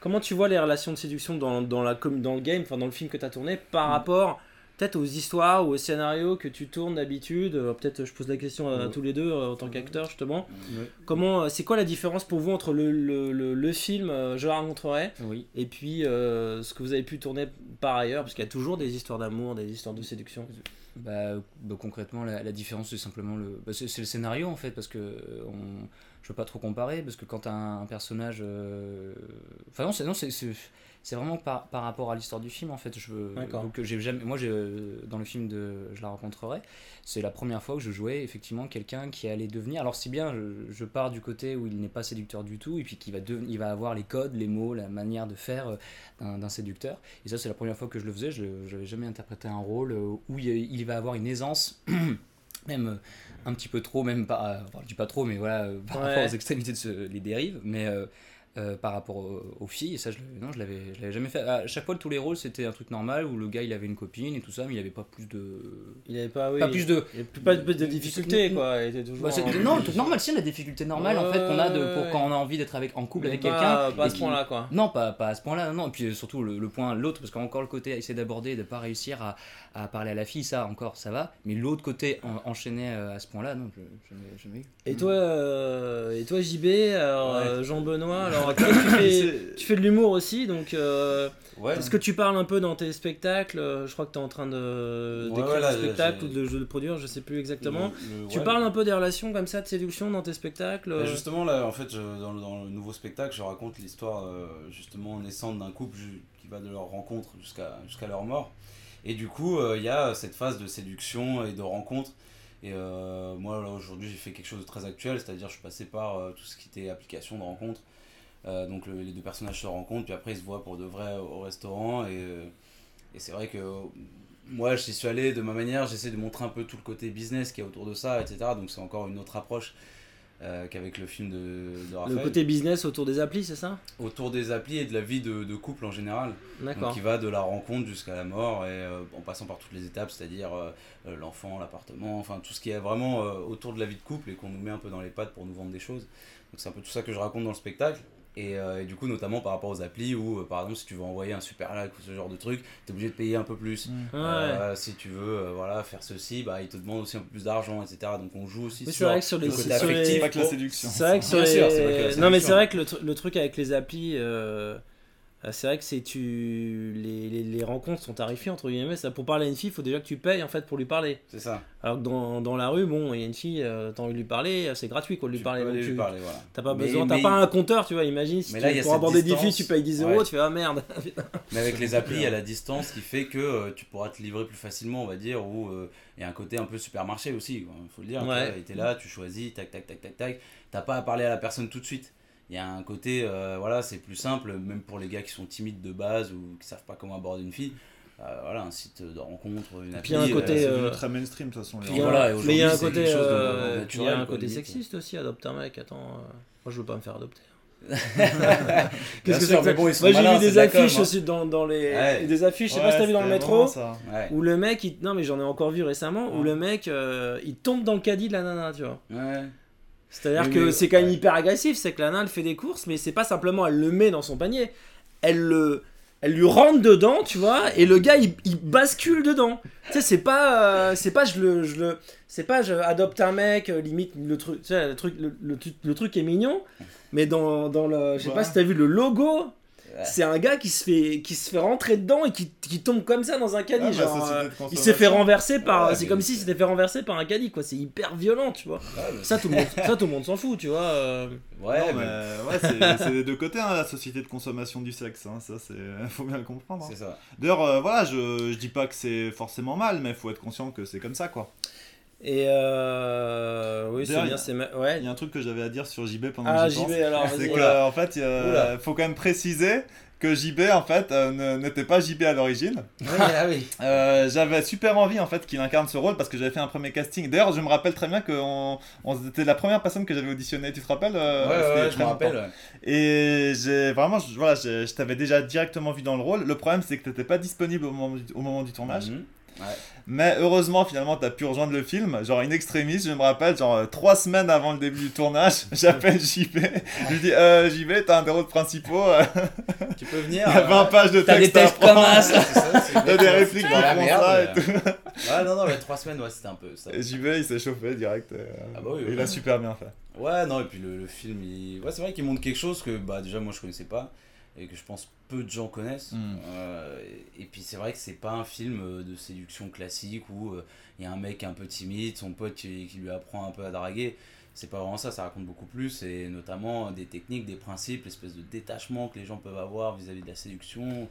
comment tu vois les relations de séduction dans, dans, la, dans le game, enfin dans le film que tu as tourné, par rapport peut-être aux histoires ou aux scénarios que tu tournes d'habitude Euh, Peut-être je pose la question à Ouais. tous les deux euh, en tant qu'acteurs, justement. Ouais. Comment, euh, c'est quoi la différence pour vous entre le, le, le, le film Je la rencontrerai Oui. et puis euh, ce que vous avez pu tourner par ailleurs? Parce qu'il y a toujours des histoires d'amour, des histoires de séduction. Bah, bah, concrètement, la, la différence, c'est simplement le, bah, c'est, le scénario en fait, parce que on, je veux pas trop comparer, parce que quand t'as un, un personnage, euh, enfin non, c'est non, c'est, c'est, vraiment par, par rapport à l'histoire du film en fait. Je donc j'ai jamais, moi, j'ai, euh, dans le film de, je la rencontrerai, c'est la première fois que je jouais effectivement quelqu'un qui allait devenir. Alors si bien, je, je pars du côté où il n'est pas séducteur du tout, et puis qui va devenir, il va avoir les codes, les mots, la manière de faire euh, d'un, séducteur. Et ça, c'est la première fois que je le faisais. Je n'avais jamais interprété un rôle euh, où il, il va avoir une aisance, même euh, un petit peu trop, même pas, euh, enfin, je dis pas trop, mais voilà, euh, par Ouais. rapport aux extrémités de ce- les dérives, mais euh, euh, par rapport aux, aux filles, et ça, je, l'avais- non, je l'avais, je jamais fait. À chaque fois, tous les rôles, c'était un truc normal où le gars il avait une copine et tout ça, mais il avait pas plus de. Il avait pas, oui, Pas plus de. il avait pas de, de difficultés quoi. Il était toujours. Bah, c'est- en- non, le truc normal, si, la difficulté normale en fait qu'on a de, pour quand on a envie d'être avec, en couple Mais avec pas- quelqu'un. pas à et ce point-là, quoi. Non, pas, pas à ce point-là, non. Et puis surtout le, le point, l'autre, parce qu'encore le côté à essayer d'aborder et de pas réussir à, à parler à la fille, ça encore, ça va. Mais l'autre côté en, enchaîné euh, à ce point-là, non, je jamais, jamais eu. Et toi, euh, et toi JB, alors Ouais. Jean-Benoît, alors tu, fais, tu fais de l'humour aussi, donc euh, Ouais. est-ce que tu parles un peu dans tes spectacles Euh, Je crois que tu es en train de d'écrire ouais, là, un spectacle ou de, de le produire, je sais plus exactement. Le- le- tu parles un peu des relations comme ça de séduction dans tes spectacles Bah, euh, justement, là, en fait, je- dans, le- dans le nouveau spectacle, je raconte l'histoire euh, justement naissante d'un couple qui va de leur rencontre jusqu'à jusqu'à leur mort. Et du coup, euh, il y a cette phase de séduction et de rencontre. Et euh, moi, là, aujourd'hui, j'ai fait quelque chose de très actuel, c'est-à-dire je suis passé par euh, tout ce qui était application de rencontre. Euh, donc le- les deux personnages se rencontrent, puis après ils se voient pour de vrai au restaurant. Et, euh, et c'est vrai que moi, j'y suis allé de ma manière, j'essaie de montrer un peu tout le côté business qui est autour de ça, etc. Donc c'est encore une autre approche euh, qu'avec le film de, de Raphaël. le côté business autour des applis, c'est ça? Autour des applis et de la vie de, de couple en général. D'accord. Qui va de la rencontre jusqu'à la mort et euh, en passant par toutes les étapes, c'est-à-dire euh, l'enfant, l'appartement, enfin tout ce qui est vraiment autour de la vie de couple et qu'on nous met un peu dans les pattes pour nous vendre des choses. Donc c'est un peu tout ça que je raconte dans le spectacle. Et, euh, et du coup, notamment par rapport aux applis où, euh, par exemple, si tu veux envoyer un super like ou ce genre de truc, tu es obligé de payer un peu plus. Euh, si tu veux euh, voilà, faire ceci, bah, ils te demandent aussi un peu plus d'argent, etc. Donc on joue aussi c'est sur, vrai que sur les le côté sur les- affectif. Pas que la séduction. C'est vrai que sur les- sûr, c'est vrai que la Non mais c'est vrai que le, tru- le truc avec les applis, c'est vrai que c'est tu les, les, les rencontres sont tarifées entre guillemets. Ça pour parler à une fille, il faut déjà que tu payes en fait pour lui parler. C'est ça. Alors que dans, dans la rue, bon, il y a une fille, euh, t'as envie de lui parler, euh, c'est gratuit quoi de lui parler. donc tu- parler, voilà. T'as pas Mais- besoin, t'as pas un compteur, tu vois. Imagine si Mais tu, là, a pour aborder filles, distance. tu payes 10 euros, Ouais. tu fais ah merde. Mais avec les applis, il y a la distance qui fait que euh, tu pourras te livrer plus facilement, on va dire, ou euh, il y a un côté un peu supermarché aussi, il faut le dire. Ouais. Tu es là, tu choisis, tac, tac, tac, tac, tac. T'as pas à parler à la personne tout de suite. Il y a un côté, euh, voilà, c'est plus simple, même pour les gars qui sont timides de base ou qui savent pas comment aborder une fille. Euh, voilà, un site de rencontre, une appli. Puis il y a un côté, euh, devenu très mainstream de toute façon. les voilà, mais il y a un côté, de il y a naturel, un quoi, côté sexiste aussi. Adopte un mec, attends, moi je veux pas me faire adopter. Qu'est-ce que c'est que bon, Moi j'ai vu des com, affiches hein. aussi dans, dans les Ouais. des affiches, je sais pas si t'as vu dans le métro. Ouais. Où le mec, il... non mais j'en ai encore vu récemment, où le mec, il tombe dans le caddie de la nana, tu vois. Ouais. C'est-à-dire que c'est quand même ouais. hyper agressif, c'est que la nana elle fait des courses, mais c'est pas simplement elle le met dans son panier, elle le, elle lui rentre dedans, tu vois, et le gars il, il bascule dedans. Tu sais, c'est pas, euh, c'est pas je le, je le, c'est pas je adopte un mec, euh, limite le truc, tu sais, le truc, le, le, tu- le truc est mignon, mais dans, dans le, je sais Ouais. pas si t'as vu le logo. Ouais. C'est un gars qui se fait qui se fait rentrer dedans et qui, qui tombe comme ça dans un caddie. Ah, bah, genre, euh, il s'est fait renverser par. Ouais, c'est comme s'il s'était fait renverser par un caddie quoi. C'est hyper violent, tu vois. Mais- Ça tout le monde, ça tout le monde s'en fout, tu vois. euh. Ouais, Non, mais- ouais, c'est des deux côtés, hein, la société de consommation du sexe. hein, ça, c'est faut bien le comprendre. hein. c'est ça. D'ailleurs, euh, voilà, je, je dis pas que c'est forcément mal, mais faut être conscient que c'est comme ça, quoi. Et euh... oui, c'est bien, il y a- c'est ma- ouais. Il y a un truc que j'avais à dire sur JB pendant Ah que j'y pense. Alors C'est vas-y. que, en fait, il faut quand même préciser que JB, en fait, euh, n'était pas JB à l'origine. ah oui. Euh, j'avais super envie, en fait, qu'il incarne ce rôle parce que j'avais fait un premier casting. D'ailleurs, je me rappelle très bien que on, on- c'était la première personne que j'avais auditionné. Tu te rappelles euh, Ouais, ouais, je me rappelle. ouais. Et j'ai vraiment, je, voilà, je, je t'avais déjà directement vu dans le rôle. Le problème, c'est que t'étais pas disponible au moment du, au moment du tournage. Mhm. Mais heureusement, finalement, t'as pu rejoindre le film. Genre, in extremis, je me rappelle, genre, euh, trois semaines avant le début du tournage, j'appelle JB. Je lui dis, euh, JB, t'as un des rôles principaux. euh, Tu peux venir. Il y a 20 pages de T'as texte. des à textes comme ça. Ça, c'est T'as des répliques la le merde, contrat et tout. Ouais, non, non, mais trois semaines, ouais, c'était un peu ça. Et JB, il s'est chauffé direct. euh, Ah bah oui, il oui. a super bien fait. Ouais, non, et puis le, le film, il... ouais, c'est vrai qu'il montre quelque chose que bah, déjà moi je connaissais pas et que je pense peu de gens connaissent. Mm. Euh, et, et puis c'est vrai que c'est pas un film euh, de séduction classique où euh, il y a un mec un peu timide, son pote qui, qui lui apprend un peu à draguer. C'est pas vraiment ça, ça raconte beaucoup plus et notamment des techniques, des principes, l'espèce de détachement que les gens peuvent avoir vis-à-vis de la séduction.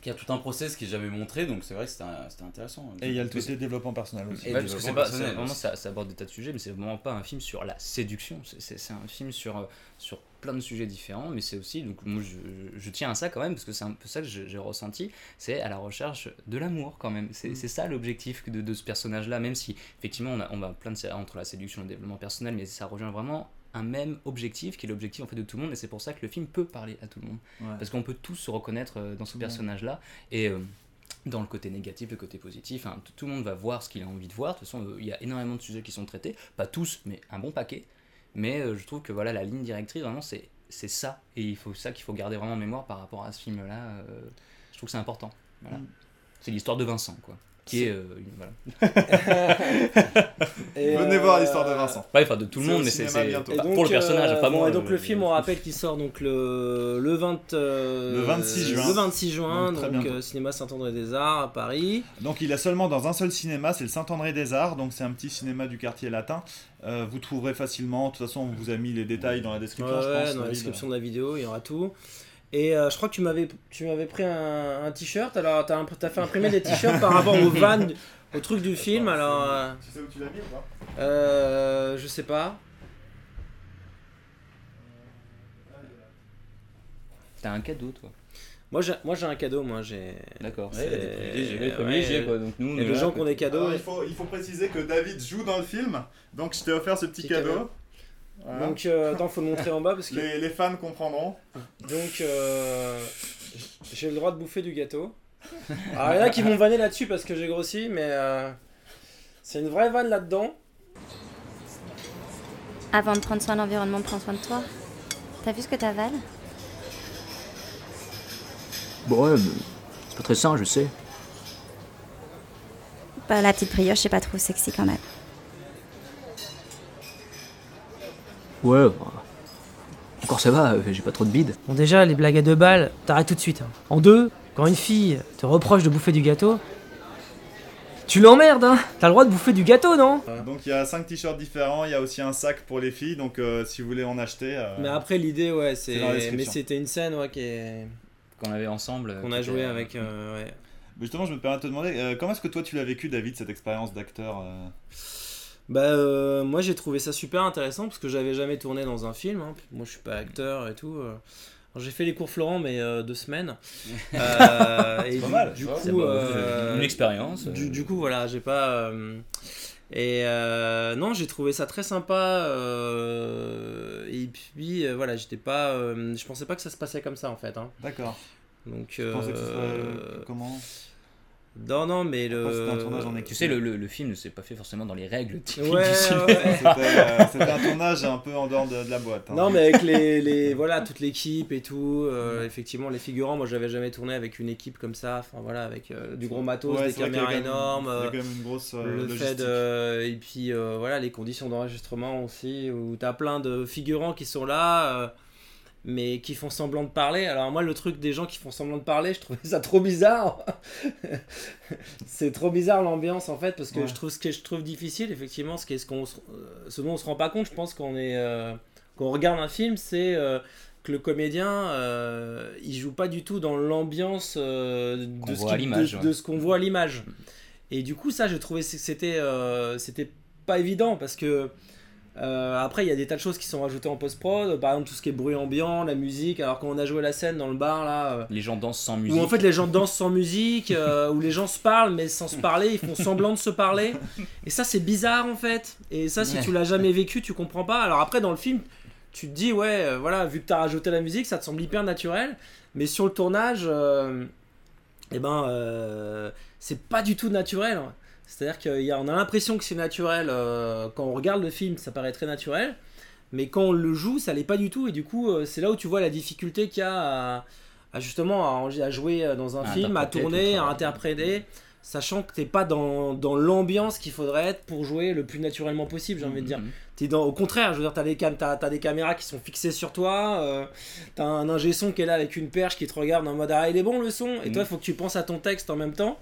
Qui a tout un process qui est jamais montré, donc c'est vrai que c'était intéressant. Et il y a le côté développement personnel aussi. Et Ouais, parce que pas, vraiment, ça, ça aborde des tas de sujets, mais c'est vraiment pas un film sur la séduction. C'est- C'est c'est un film sur, euh, sur plein de sujets différents, mais c'est aussi, donc moi je, je tiens à ça quand même, parce que c'est un peu ça que j'ai j'ai ressenti, c'est à la recherche de l'amour quand même. C'est c'est ça l'objectif de, de ce personnage-là, même si effectivement on a, on a plein de entre la séduction et le développement personnel, mais ça rejoint vraiment un même objectif qui est l'objectif en fait de tout le monde et c'est pour ça que le film peut parler à tout le monde Ouais. parce qu'on peut tous se reconnaître euh, dans ce personnage là et euh, dans le côté négatif, le côté positif, hein, tout- le monde va voir ce qu'il a envie de voir. De toute façon, euh, il y a énormément de sujets qui sont traités, pas tous, mais un bon paquet. Mais euh, je trouve que voilà, la ligne directrice, vraiment, c'est c'est ça. Et il faut ça qu'il faut garder vraiment en mémoire par rapport à ce film-là. euh, je trouve que c'est important. Voilà. Mm. C'est l'histoire de Vincent, quoi. Qui est, euh, une- voilà. Et, Venez euh, voir l'histoire de Vincent. Ouais, enfin de tout le monde, mais c'est pour le personnage, euh, pas bon, moi. et donc euh, le film, on rappelle qu'il sort donc le, le, 20, euh, Le 26 juin. Le 26 juin, Donc, euh, cinéma Saint-André des Arts à Paris. Donc il est seulement dans un seul cinéma, c'est le Saint-André des Arts, donc c'est un petit cinéma du quartier latin. Euh, vous trouverez facilement, de toute façon on vous a mis les détails dans la description, Ouais, je pense. dans la description de la vidéo, il y aura tout. Et euh, je crois que tu m'avais, tu m'avais pris un, un t-shirt. Alors, t'as, fait imprimer des t-shirts par rapport au van, au truc du film. Alors, euh, Tu sais où tu l'as mis ou pas? Euh, je sais pas. T'as un cadeau, toi. Moi, j'ai, moi, j'ai un cadeau. Moi, j'ai. D'accord. Ouais, des privilégiés, ouais, quoi. Donc nous, on des là, gens qui ont des cadeaux. Alors, il, faut, il faut préciser que David joue dans le film, donc je t'ai offert ce petit, Petit cadeau. cadeau. Voilà. Donc, euh, attends, faut le montrer en bas parce que. les, les fans comprendront. Donc, euh, j'ai le droit de bouffer du gâteau. Alors, il y en a qui vont vanner là-dessus parce que j'ai grossi, mais euh, c'est une vraie vanne là-dedans. Avant de prendre soin de l'environnement, prends soin de toi. T'as vu ce que t'avales Bon, ouais, mais c'est pas très sain, je sais. Bah, la petite brioche, c'est pas trop sexy quand même. Ouais, bah, encore ça va, euh, j'ai pas trop de bide. Bon, déjà, les blagues à deux balles, t'arrêtes tout de suite. hein. En deux, quand une fille te reproche de bouffer du gâteau, tu l'emmerdes, hein T'as le droit de bouffer du gâteau, non? Donc il y a 5 t-shirts différents, il y a aussi un sac pour les filles, donc euh, si vous voulez en acheter. euh, Mais après, l'idée, ouais, c'est. Mais c'était une scène, ouais, qui est- Qu'on avait ensemble. qu'on a joué euh, avec. euh, ouais. Mais Justement, je me permets de te demander, euh, comment est-ce que toi tu l'as vécu, David, cette expérience d'acteur euh? Bah, euh, moi j'ai trouvé ça super intéressant parce que j'avais jamais tourné dans un film. hein. Moi je suis pas acteur et tout. euh. Alors, j'ai fait les cours Florent, mais euh, deux semaines. Euh, et pas du, mal, du coup, c'est pas- une expérience, Du, du coup, voilà, j'ai pas. et non, j'ai trouvé ça très sympa. et puis, voilà, j'étais pas. je pensais pas que ça se passait comme ça en fait. hein. D'accord. Donc. Tu pensais que ce serait comment? Non, non, mais le. Après, c'était un tournage en équipe. Tu sais, le, le, le film ne s'est pas fait forcément dans les règles typiques Ouais, du cinéma. ouais. C'était euh, c'était un tournage un peu en dehors de, de la boîte. hein. Non, mais avec les, les voilà toute l'équipe et tout, euh, effectivement les figurants, moi j'avais jamais tourné avec une équipe comme ça, enfin voilà avec euh, du gros matos, Ouais, des c'est vrai qu'il y a caméras énormes, il y a quand même une grosse euh, le logistique. fait de et puis euh, voilà les conditions d'enregistrement aussi où t'as plein de figurants qui sont là. Mais qui font semblant de parler. Alors moi, le truc des gens qui font semblant de parler, je trouvais ça trop bizarre. c'est trop bizarre l'ambiance en fait, parce que Ouais. je trouve ce que je trouve difficile, effectivement, ce, qui est ce, qu'on euh, ce dont on se rend pas compte, je pense qu'on est euh, qu'on regarde un film, c'est euh, que le comédien, euh, il joue pas du tout dans l'ambiance de, ce de- ouais. de qu'on voit à l'image. Et du coup, ça, j'ai trouvé que c'était c'était pas évident parce que euh, après, il y a des tas de choses qui sont rajoutées en post-prod, par exemple tout ce qui est bruit ambiant, la musique. Alors, quand on a joué la scène dans le bar là, euh, Les gens dansent sans musique. où en fait les gens dansent sans musique, euh, où les gens se parlent mais sans se parler, ils font semblant de se parler. Et ça, c'est bizarre en fait. Et ça, si tu l'as jamais vécu, tu comprends pas. Alors après, dans le film, tu te dis, ouais, euh, voilà, vu que tu as rajouté la musique, ça te semble hyper naturel. Mais sur le tournage, euh, eh ben, euh, c'est pas du tout naturel. hein. C'est-à-dire qu'on a l'impression que c'est naturel euh, quand on regarde le film, ça paraît très naturel, mais quand on le joue, ça l'est pas du tout. Et du coup, euh, c'est là où tu vois la difficulté qu'il y a à, à justement à, à jouer euh, dans un À film, à tourner, à interpréter, sachant que t'es pas dans, dans l'ambiance qu'il faudrait être pour jouer le plus naturellement possible, j'ai envie de dire. Mhm. T'es dans, au contraire, je veux dire, t'as des, cam t'as des caméras qui sont fixées sur toi, euh, t'as un ingé son qui est là avec une perche qui te regarde en mode ah il est bon le son, et toi il faut que tu penses à ton texte en même temps.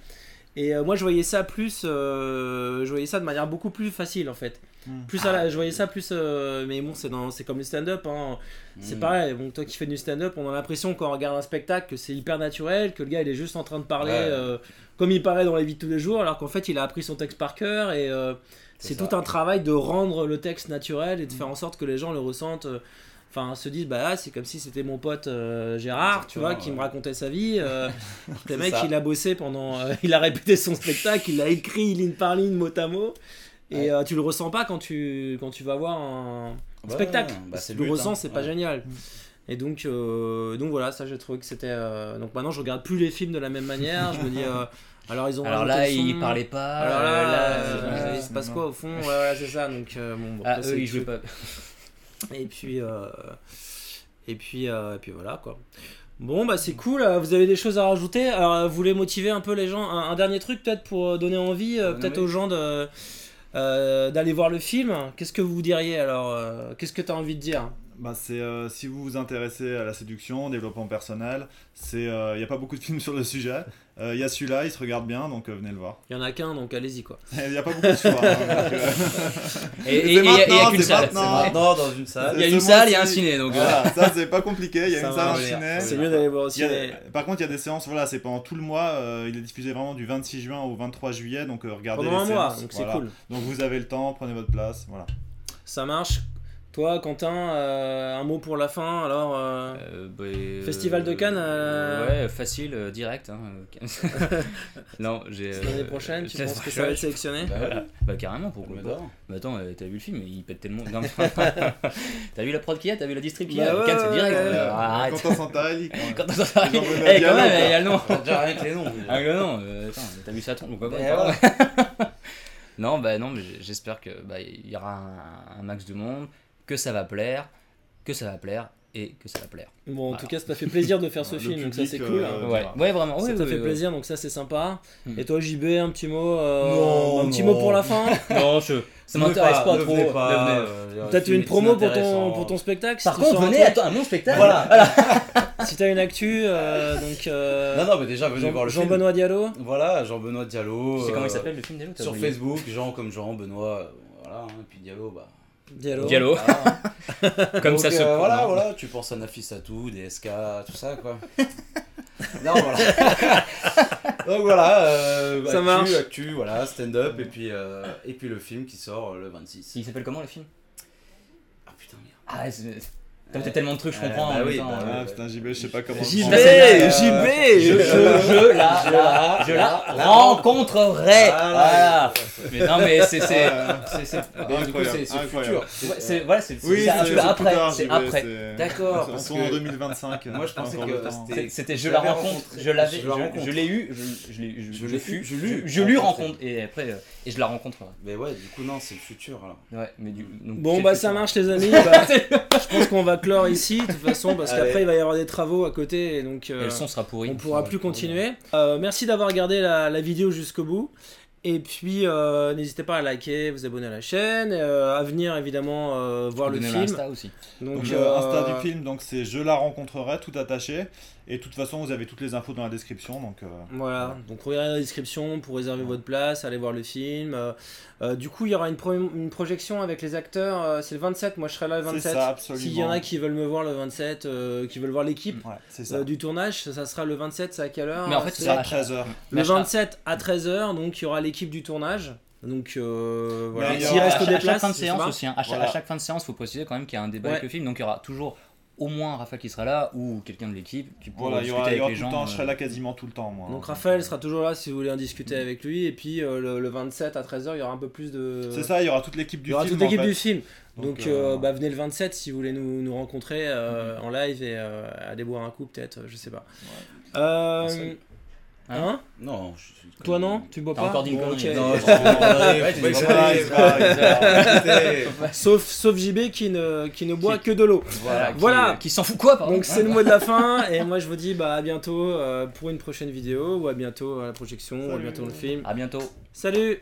Et euh, moi je voyais ça plus, euh, je voyais ça de manière beaucoup plus facile en fait. Mm. Plus à la- je voyais ça plus, euh, mais bon c'est dans, c'est comme le stand-up, hein. c'est Mm. pareil. Bon toi qui fais du stand-up, on a l'impression quand on regarde un spectacle que c'est hyper naturel, que le gars il est juste en train de parler Ouais. euh, comme il paraît dans la vie de tous les jours, alors qu'en fait il a appris son texte par cœur et euh, C'est tout un travail de rendre le texte naturel et de Mm. faire en sorte que les gens le ressentent. Enfin, se disent, bah là, c'est comme si c'était mon pote euh, Gérard, tu vois, qui me racontait sa vie. euh, le mec, ça. il a bossé pendant. euh, il a répété son spectacle, il l'a écrit ligne par ligne, mot à mot. Et Ouais. euh, tu le ressens pas quand tu, quand tu vas voir un, Ouais, spectacle. bah, tu le ressens, hein. c'est pas génial. Et donc, donc voilà, ça j'ai trouvé que c'était. Donc maintenant, je regarde plus les films de la même manière. Je me dis, alors ils ont. Alors là, le son. il parlait pas. Alors là, là, il se passe quoi au fond? Ouais, voilà, c'est ça. Donc, bon, bon, Ah, après, eux, ils jouaient pas. Et puis, euh, et puis, euh, et puis voilà quoi. Bon, bah c'est cool. euh, Vous avez des choses à rajouter? Alors, vous voulez motiver un peu les gens? Un, un dernier truc peut-être pour donner envie, euh, Donner peut-être aux gens de euh, d'aller voir le film? Qu'est-ce que vous diriez alors Qu'est-ce que tu as envie de dire? Bah, c'est euh, si vous vous intéressez à la séduction, développement personnel, c'est il n'y a pas beaucoup de films sur le sujet. Il y a celui-là, il se regarde bien, donc euh, venez le voir. Il y en a qu'un, donc allez-y quoi. Il n'y a pas beaucoup de choix. hein, donc, euh, Et- il y a maintenant, qu'une salle, maintenant. dans une salle. Il y a une salle, il y a un ciné, donc, voilà, ça c'est pas compliqué. Il y a Ça une salle, un ciné. C'est mieux d'aller voir au a- ciné. Par contre, il y a des séances, voilà, c'est pendant tout le mois. euh, il est diffusé vraiment du 26 juin au 23 juillet, donc euh, regardez Pendant les un mois, donc c'est cool. Donc vous avez le temps, prenez votre place, voilà. Ça marche. Toi, Quentin, euh, un mot pour la fin alors euh, Euh, bah, Festival de Cannes, euh, Ouais, facile, direct. hein, non, j'ai. L'année prochaine, tu penses que ça va être sélectionné bah, voilà. bah carrément, pourquoi pas. Mais attends, euh, t'as vu le film Il pète tellement. T'as vu la prod qu'il y a T'as vu la distrib qu'il y a Bah ouais, Cannes, c'est direct. ouais, ouais. arrête. Quentin Santarelli, quand même. Quentin Santarelli. Eh, quand même, quoi. il y a le nom. Rien que les noms. Ah, le nom, attends, t'as vu ça tombe pourquoi pas Eh. Non, bah non, mais j'espère que bah, il y aura un, un max de monde, que ça va plaire, que ça va plaire et que ça va plaire. Bon, en Voilà. tout cas, ça t'a fait plaisir de faire ce film, donc ça c'est euh, cool. Ouais, voilà. ouais, vraiment. ça oui, t'a oui, fait oui. plaisir, donc ça c'est sympa. Hmm. Et toi, JB, un petit mot, euh, Non, un petit non. mot pour la fin. Non, je, ça m'intéresse pas, trop. pas, venez. euh, Peut-être une promo pour ton, pour ton spectacle. Par si contre, venez à, à mon spectacle. Voilà. Si t'as une actu, euh, donc. euh, Non, non, mais déjà, venez Jean- voir le film. Jean-Benoît Diallo. Voilà, Jean-Benoît Diallo. Tu sais comment euh, il s'appelle le film t'as Sur Facebook, Jean comme Jean, Benoît, euh, voilà, hein, et puis Diallo, bah. Diallo. Diallo. voilà. Comme Donc, ça se euh, Voilà, voilà, tu penses à Nafissatou, DSK, tout ça, quoi. non, voilà. Donc voilà, euh, Ça actu, marche. actu, voilà, stand-up, et puis, euh, et puis le film qui sort le 26. Il s'appelle comment le film? Ah putain, merde. Ah, T'as tellement de trucs, je comprends. bah en même oui, temps, bah euh, putain, JB, je sais pas comment. JB, JB je, je, la, Je la- je rencontrerai. Voilà. Mais non, mais c'est. c'est- c'est- futur. c'est- Voilà, c'est après. C'est après. D'accord, parce en que- 2025. Moi, je pensais que c'était- je Je la l'avais rencontre, je l'avais, Je l'ai eu, je, je l'ai, je, Je je l'ai l'ai eu, eu, je l'ai je lui rencontré. rencontre et après euh, et je la rencontrerai. Mais ouais, du coup, non, c'est le futur. Alors. Ouais, mais du donc, Bon bah ça marche les amis, Bah, je pense qu'on va clore ici de toute façon parce qu'après il va y avoir des travaux à côté et donc Et euh, le son sera pourri. on pourra plus continuer. Euh, merci d'avoir regardé la, la vidéo jusqu'au bout et puis euh, n'hésitez pas à liker, vous abonner à la chaîne, euh, à venir évidemment euh, voir le film. l'Insta aussi. Donc Donc, euh, Insta du film, donc c'est je la rencontrerai, tout attaché. Et de toute façon, vous avez toutes les infos dans la description. Donc, euh, Voilà, donc regardez la description pour réserver votre place, aller voir le film. Euh, euh, du coup, il y aura une, pro- une projection avec les acteurs, euh, c'est le 27, moi je serai là le C'est 27. ça, absolument. S'il y en a qui veulent me voir le 27, euh, qui veulent voir l'équipe ouais, euh, du tournage, ça, ça sera le 27, c'est à quelle heure? Mais en fait, C'est à à 13h. Le Mais à chaque- 27 à 13h, donc il y aura l'équipe du tournage. Donc euh, voilà, Mais il y s'il aura- reste à, chaque- des à chaque places, fin de séance aussi, hein, à, chaque, Voilà. à chaque fin de séance, faut préciser quand même qu'il y a un débat Ouais. avec le film, donc il y aura toujours au moins Raphaël qui sera là ou quelqu'un de l'équipe qui pourra Voilà, il y discuter aura, il y avec aura les tout gens. le temps, je serai euh, là quasiment tout le temps, moi. Donc. Raphaël sera toujours là si vous voulez en discuter avec lui. Et puis euh, le, le 27 à 13h, il y aura un peu plus de. C'est ça, il y aura toute l'équipe Il du y aura film. toute l'équipe en fait. du film. Donc, Donc, euh, euh, bah, venez le 27 si vous voulez nous, nous rencontrer euh, en live et euh, aller boire un coup peut-être, je sais pas. Euh. Hein Non, je suis. Toi non Tu bois pas encore dit Bon. Non, sauf, sauf JB qui ne, qui ne boit que de l'eau. Voilà. qui- Voilà. Qui, s'en fout quoi, pardon Donc c'est le mot de la fin et moi je vous dis bah à bientôt euh, pour une prochaine vidéo ou à bientôt à la projection ou à bientôt dans le film. À bientôt. Salut